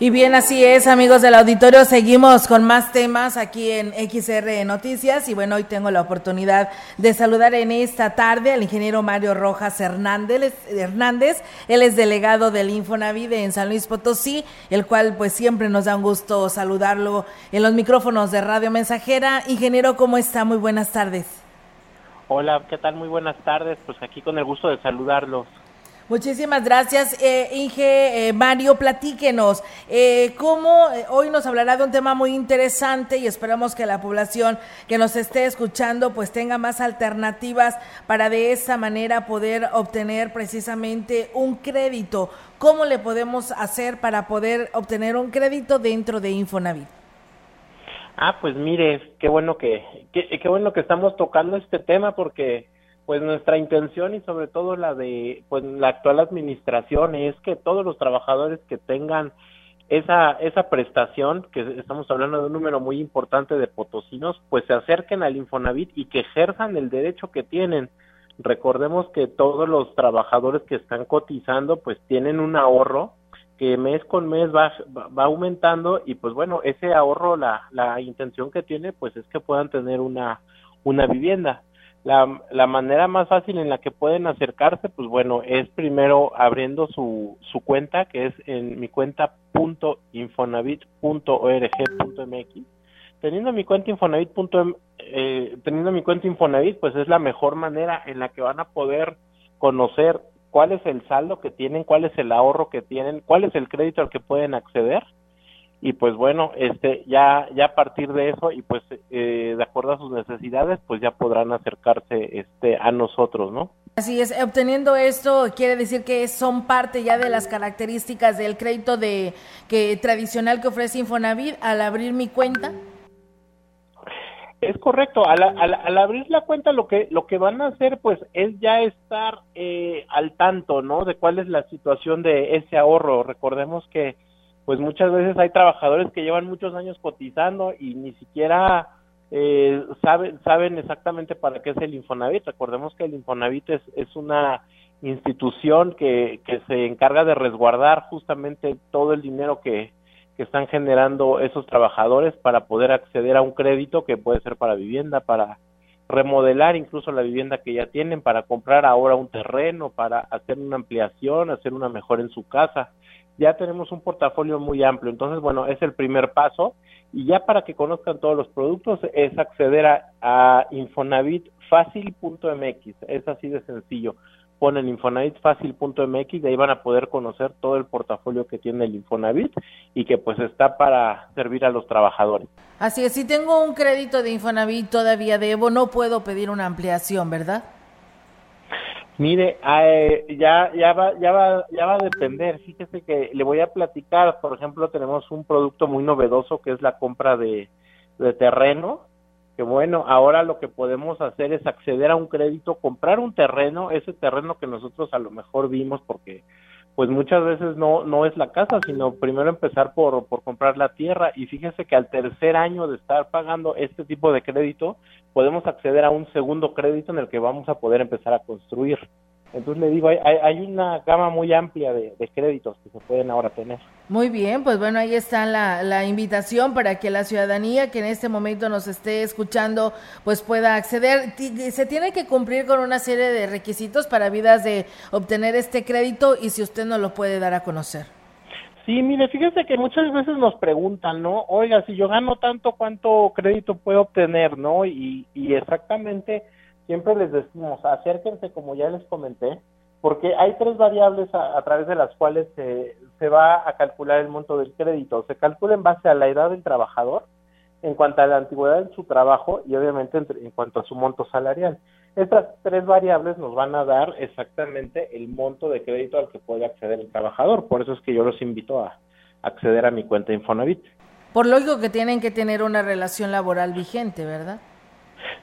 Y bien, así es, amigos del auditorio. Seguimos con más temas aquí en XR Noticias. Y bueno, hoy tengo la oportunidad de saludar en esta tarde al ingeniero Mario Rojas Hernández. Hernández. Él es delegado del Infonavit en San Luis Potosí, el cual pues siempre nos da un gusto saludarlo en los micrófonos de Radio Mensajera. Ingeniero, ¿cómo está? Muy buenas tardes. Hola, ¿qué tal? Muy buenas tardes. Pues aquí con el gusto de saludarlos. Muchísimas gracias, eh, Inge. Eh, Mario, platíquenos eh, cómo eh, hoy nos hablará de un tema muy interesante y esperamos que la población que nos esté escuchando pues tenga más alternativas para de esa manera poder obtener precisamente un crédito. ¿Cómo le podemos hacer para poder obtener un crédito dentro de Infonavit? Ah, pues mire, qué bueno que, qué, qué bueno que estamos tocando este tema porque pues nuestra intención y sobre todo la de pues la actual administración es que todos los trabajadores que tengan esa esa prestación que estamos hablando de un número muy importante de potosinos pues se acerquen al Infonavit y que ejerzan el derecho que tienen. Recordemos que todos los trabajadores que están cotizando pues tienen un ahorro que mes con mes va, va aumentando y pues bueno ese ahorro la la intención que tiene pues es que puedan tener una una vivienda la, la manera más fácil en la que pueden acercarse, pues bueno, es primero abriendo su, su cuenta, que es en mi cuenta punto .mx. Teniendo mi cuenta Infonavit. Eh, teniendo mi cuenta Infonavit, pues es la mejor manera en la que van a poder conocer cuál es el saldo que tienen, cuál es el ahorro que tienen, cuál es el crédito al que pueden acceder y pues bueno, este ya ya a partir de eso y pues eh, de acuerdo a sus necesidades, pues ya podrán acercarse este a nosotros, ¿no? Así es, obteniendo esto quiere decir que son parte ya de las características del crédito de que tradicional que ofrece Infonavit al abrir mi cuenta. Es correcto, al, al, al, abrir la cuenta lo que lo que van a hacer pues es ya estar eh, al tanto, ¿no? De cuál es la situación de ese ahorro. Recordemos que pues muchas veces hay trabajadores que llevan muchos años cotizando y ni siquiera eh, saben, saben exactamente para qué es el Infonavit. Recordemos que el Infonavit es, es una institución que, que se encarga de resguardar justamente todo el dinero que, que están generando esos trabajadores para poder acceder a un crédito que puede ser para vivienda, para remodelar incluso la vivienda que ya tienen, para comprar ahora un terreno, para hacer una ampliación, hacer una mejora en su casa ya tenemos un portafolio muy amplio. Entonces, bueno, es el primer paso. Y ya para que conozcan todos los productos es acceder a, a infonavitfacil.mx. Es así de sencillo. Ponen infonavitfacil.mx y ahí van a poder conocer todo el portafolio que tiene el Infonavit y que pues está para servir a los trabajadores. Así es, si tengo un crédito de Infonavit todavía debo, no puedo pedir una ampliación, ¿verdad? Mire, eh, ya, ya, va, ya, va, ya va a depender. Fíjese que le voy a platicar, por ejemplo, tenemos un producto muy novedoso que es la compra de, de terreno, que bueno, ahora lo que podemos hacer es acceder a un crédito, comprar un terreno, ese terreno que nosotros a lo mejor vimos porque pues muchas veces no, no es la casa, sino primero empezar por, por comprar la tierra y fíjese que al tercer año de estar pagando este tipo de crédito, podemos acceder a un segundo crédito en el que vamos a poder empezar a construir. Entonces le digo, hay, hay una gama muy amplia de, de, créditos que se pueden ahora tener. Muy bien, pues bueno, ahí está la, la, invitación para que la ciudadanía que en este momento nos esté escuchando, pues pueda acceder. Se tiene que cumplir con una serie de requisitos para vidas de obtener este crédito y si usted no lo puede dar a conocer. Sí, mire, fíjese que muchas veces nos preguntan, ¿no? Oiga, si yo gano tanto, ¿cuánto crédito puedo obtener, no? Y, y exactamente siempre les decimos, acérquense como ya les comenté, porque hay tres variables a, través de las cuales se, se, va a calcular el monto del crédito. Se calcula en base a la edad del trabajador, en cuanto a la antigüedad en su trabajo y obviamente en, en cuanto a su monto salarial. Estas tres variables nos van a dar exactamente el monto de crédito al que puede acceder el trabajador. Por eso es que yo los invito a acceder a mi cuenta Infonavit. Por lógico que tienen que tener una relación laboral vigente, ¿verdad?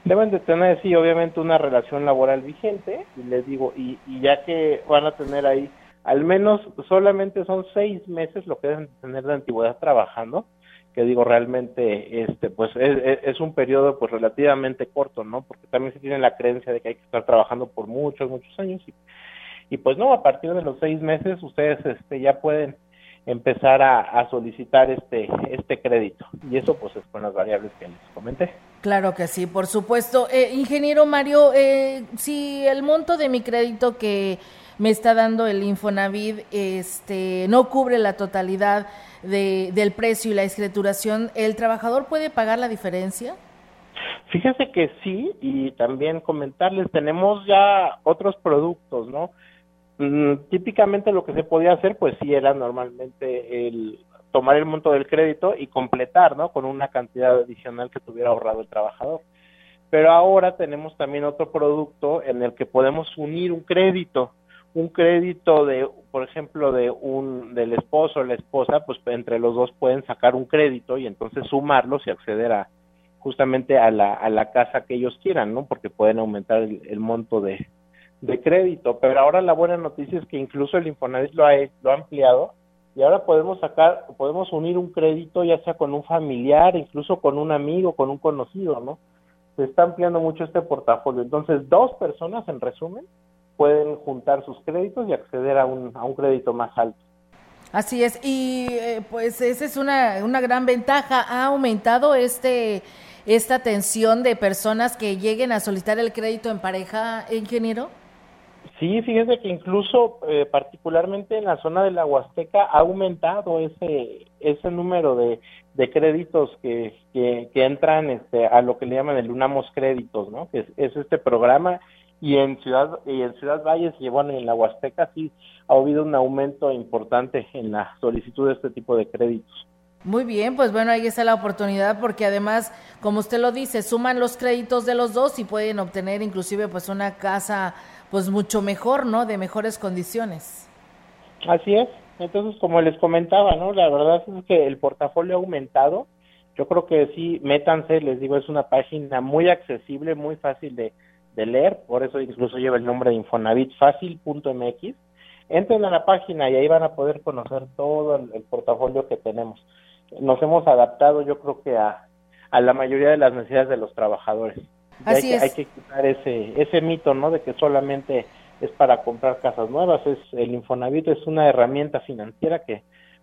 Deben de tener, sí, obviamente una relación laboral vigente, y les digo, y, ya que van a tener ahí, al menos solamente son seis meses lo que deben tener de antigüedad trabajando, que digo realmente este pues es, un periodo pues relativamente corto no porque también se tiene la creencia de que hay que estar trabajando por muchos muchos años y, y pues no a partir de los seis meses ustedes este ya pueden empezar a, a, solicitar este este crédito. Y eso pues es con las variables que les comenté claro que sí por supuesto eh, ingeniero Mario eh, si el monto de mi crédito que me está dando el Infonavit este no cubre la totalidad de, del precio y la escrituración, ¿el trabajador puede pagar la diferencia? Fíjese que sí, y también comentarles, tenemos ya otros productos, ¿no? Mm, típicamente lo que se podía hacer, pues sí, era normalmente el tomar el monto del crédito y completar, ¿no? Con una cantidad adicional que tuviera ahorrado el trabajador. Pero ahora tenemos también otro producto en el que podemos unir un crédito un crédito de, por ejemplo, de un del esposo o la esposa, pues entre los dos pueden sacar un crédito y entonces sumarlos y acceder a justamente a la, a la casa que ellos quieran, ¿no? Porque pueden aumentar el, monto de, de crédito. Pero ahora la buena noticia es que incluso el Infonavit lo ha, lo ha ampliado y ahora podemos sacar, podemos unir un crédito ya sea con un familiar, incluso con un amigo, con un conocido, ¿no? Se está ampliando mucho este portafolio. Entonces, dos personas, en resumen, pueden juntar sus créditos y acceder a un, a un crédito más alto. Así es, y eh, pues esa es una, una gran ventaja. ¿Ha aumentado este esta atención de personas que lleguen a solicitar el crédito en pareja, ingeniero? Sí, fíjese que incluso eh, particularmente en la zona de la Huasteca ha aumentado ese ese número de, de créditos que, que, que, entran este, a lo que le llaman el Unamos Créditos, ¿no? Que es, es este programa y en Ciudad y en Ciudad Valles y bueno en la Huasteca sí ha habido un aumento importante en la solicitud de este tipo de créditos. Muy bien, pues bueno, ahí está la oportunidad porque además, como usted lo dice, suman los créditos de los dos y pueden obtener inclusive pues una casa pues mucho mejor, ¿no? De mejores condiciones. Así es. Entonces, como les comentaba, ¿no? La verdad es que el portafolio ha aumentado. Yo creo que sí, métanse, les digo, es una página muy accesible, muy fácil de, de leer, por eso incluso lleva el nombre de infonavitfacil.mx. Entren a la página y ahí van a poder conocer todo el, portafolio que tenemos. Nos hemos adaptado, yo creo que a, a la mayoría de las necesidades de los trabajadores. Así hay, es. Que, hay que quitar ese, ese mito, ¿no? De que solamente es para comprar casas nuevas. Es el Infonavit es una herramienta financiera que,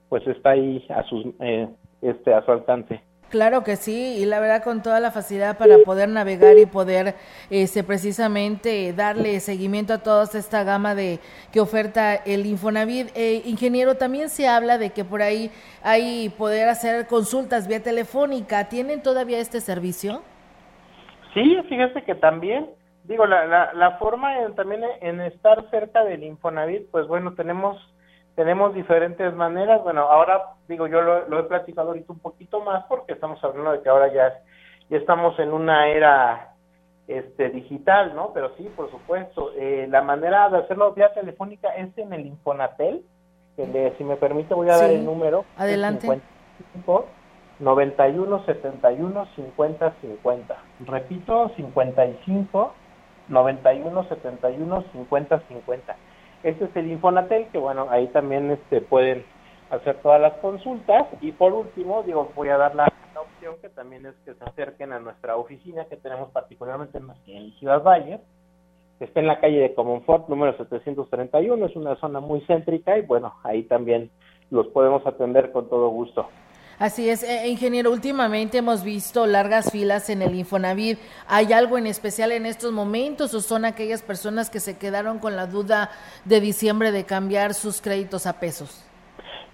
pues, está ahí a su, eh, este, a su alcance. Claro que sí, y la verdad con toda la facilidad para poder navegar y poder este, precisamente darle seguimiento a toda esta gama de que oferta el Infonavit. Eh, ingeniero, también se habla de que por ahí hay poder hacer consultas vía telefónica. ¿Tienen todavía este servicio? Sí, fíjese que también, digo, la, la, la forma en, también en estar cerca del Infonavit, pues bueno, tenemos tenemos diferentes maneras. Bueno, ahora digo, yo lo, he platicado ahorita un poquito más porque estamos hablando de que ahora ya, ya estamos en una era este digital, ¿no? Pero sí, por supuesto. Eh, la manera de hacerlo vía telefónica es en el Infonatel. Que si me permite, voy a dar el número. Adelante. 55 91 71 50 50. Repito, 55 91 71 50 50 este es el Infonatel, que bueno, ahí también este, pueden hacer todas las consultas. Y por último, digo, voy a dar la, opción que también es que se acerquen a nuestra oficina que tenemos particularmente en Ciudad Valle, que está en la calle de Comonfort, número 731, es una zona muy céntrica y bueno, ahí también los podemos atender con todo gusto. Así es, eh, ingeniero, últimamente hemos visto largas filas en el Infonavit. ¿Hay algo en especial en estos momentos o son aquellas personas que se quedaron con la duda de diciembre de cambiar sus créditos a pesos?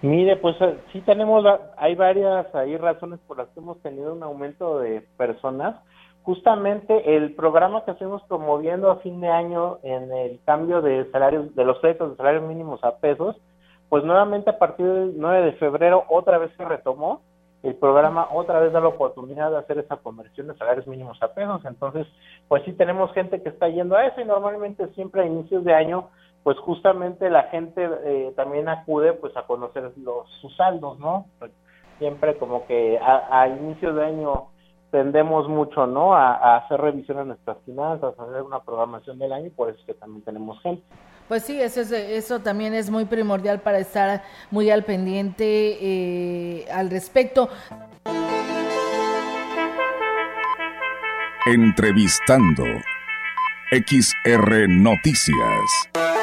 Mire, pues eh, sí tenemos, hay varias hay razones por las que hemos tenido un aumento de personas. Justamente el programa que estamos promoviendo a fin de año en el cambio de salarios, de los créditos de salarios mínimos a pesos, pues nuevamente a partir del 9 de febrero otra vez se retomó el programa otra vez da la oportunidad de hacer esa conversión de salarios mínimos a pesos. Entonces, pues sí tenemos gente que está yendo a eso y normalmente siempre a inicios de año, pues justamente la gente eh, también acude pues a conocer los sus saldos, ¿no? Siempre como que a, a inicios de año tendemos mucho, ¿no? A, hacer revisión de nuestras finanzas, a hacer una programación del año y por eso es que también tenemos gente. Pues sí, eso, también es muy primordial para estar muy al pendiente eh, al respecto. Entrevistando XR Noticias.